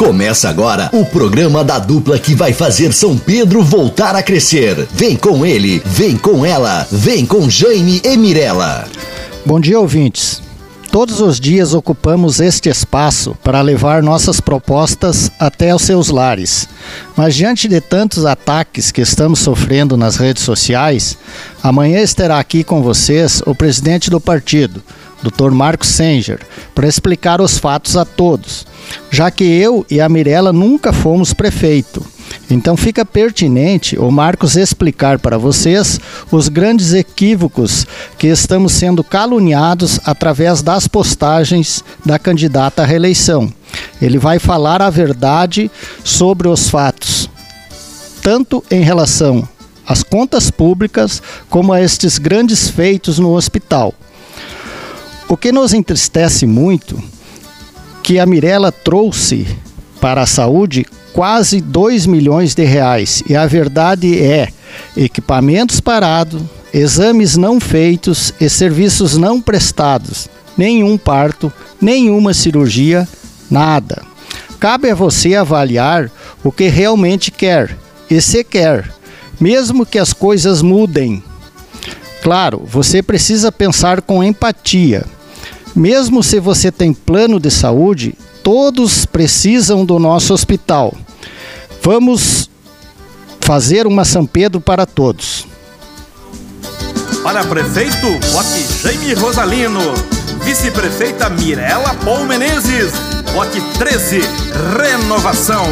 Começa agora o programa da dupla que vai fazer São Pedro voltar a crescer. Vem com ele, vem com ela, vem com Jaime e Mirella. Bom dia, ouvintes. Todos os dias ocupamos este espaço para levar nossas propostas até os seus lares. Mas diante de tantos ataques que estamos sofrendo nas redes sociais, amanhã estará aqui com vocês o presidente do partido, Dr. Marcos Senger, para explicar os fatos a todos, já que eu e a Mirella nunca fomos prefeito. Então fica pertinente o Marcos explicar para vocês os grandes equívocos que estamos sendo caluniados através das postagens da candidata à reeleição. Ele vai falar a verdade sobre os fatos, tanto em relação às contas públicas como a estes grandes feitos no hospital. O que nos entristece muito que a Mirella trouxe para a saúde quase 2 milhões de reais. E a verdade é equipamentos parados, exames não feitos e serviços não prestados. Nenhum parto, nenhuma cirurgia, nada. Cabe a você avaliar o que realmente quer e se quer, mesmo que as coisas mudem. Claro, você precisa pensar com empatia mesmo se você tem plano de saúde, todos precisam do nosso hospital. Vamos fazer uma São Pedro para todos. Para prefeito, vote Jaime Rosalino. Vice-prefeita Mirela Paul Menezes. Vote 13, Renovação.